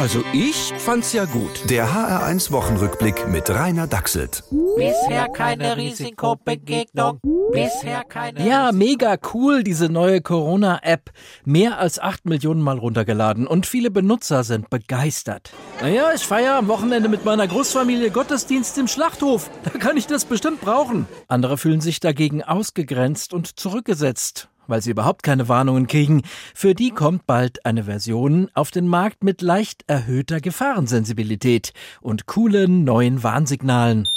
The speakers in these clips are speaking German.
Also ich fand's ja gut. Der HR1 Wochenrückblick mit Rainer Dachselt. Bisher keine Risikobegegnung. Bisher keine. Ja, mega cool, diese neue Corona-App. Mehr als acht Millionen Mal runtergeladen und viele Benutzer sind begeistert. Naja, ich feiere am Wochenende mit meiner Großfamilie Gottesdienst im Schlachthof. Da kann ich das bestimmt brauchen. Andere fühlen sich dagegen ausgegrenzt und zurückgesetzt weil sie überhaupt keine Warnungen kriegen. Für die kommt bald eine Version auf den Markt mit leicht erhöhter Gefahrensensibilität und coolen neuen Warnsignalen.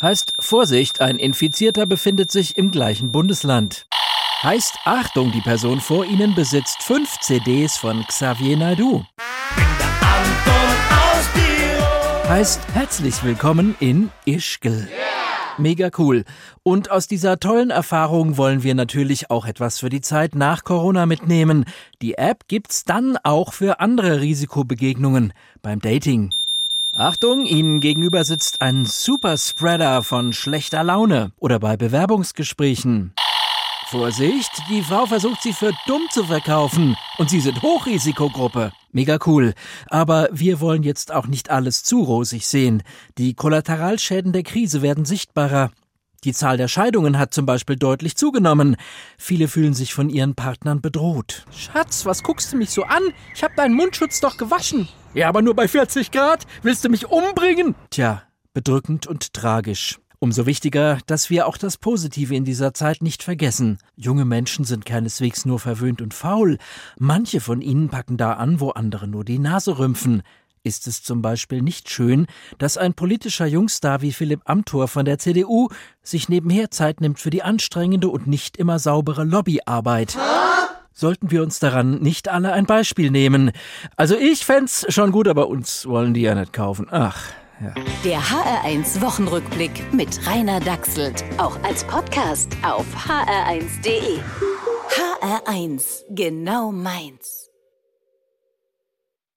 Heißt Vorsicht, ein Infizierter befindet sich im gleichen Bundesland. Heißt Achtung, die Person vor Ihnen besitzt fünf CDs von Xavier Naidu. Heißt herzlich willkommen in Ischgl. Mega cool. Und aus dieser tollen Erfahrung wollen wir natürlich auch etwas für die Zeit nach Corona mitnehmen. Die App gibt's dann auch für andere Risikobegegnungen beim Dating. Achtung, Ihnen gegenüber sitzt ein Superspreader von schlechter Laune oder bei Bewerbungsgesprächen. Vorsicht, die Frau versucht sie für dumm zu verkaufen und Sie sind Hochrisikogruppe. Mega cool. Aber wir wollen jetzt auch nicht alles zu rosig sehen. Die Kollateralschäden der Krise werden sichtbarer. Die Zahl der Scheidungen hat zum Beispiel deutlich zugenommen. Viele fühlen sich von ihren Partnern bedroht. Schatz, was guckst du mich so an? Ich hab deinen Mundschutz doch gewaschen. Ja, aber nur bei 40 Grad. Willst du mich umbringen? Tja, bedrückend und tragisch. Umso wichtiger, dass wir auch das Positive in dieser Zeit nicht vergessen. Junge Menschen sind keineswegs nur verwöhnt und faul. Manche von ihnen packen da an, wo andere nur die Nase rümpfen. Ist es zum Beispiel nicht schön, dass ein politischer Jungstar wie Philipp Amthor von der CDU sich nebenher Zeit nimmt für die anstrengende und nicht immer saubere Lobbyarbeit? Sollten wir uns daran nicht alle ein Beispiel nehmen? Also ich fänd's schon gut, aber uns wollen die ja nicht kaufen. Ach. Der HR1 Wochenrückblick mit Rainer Dachselt. Auch als Podcast auf hr1.de. HR1, genau meins.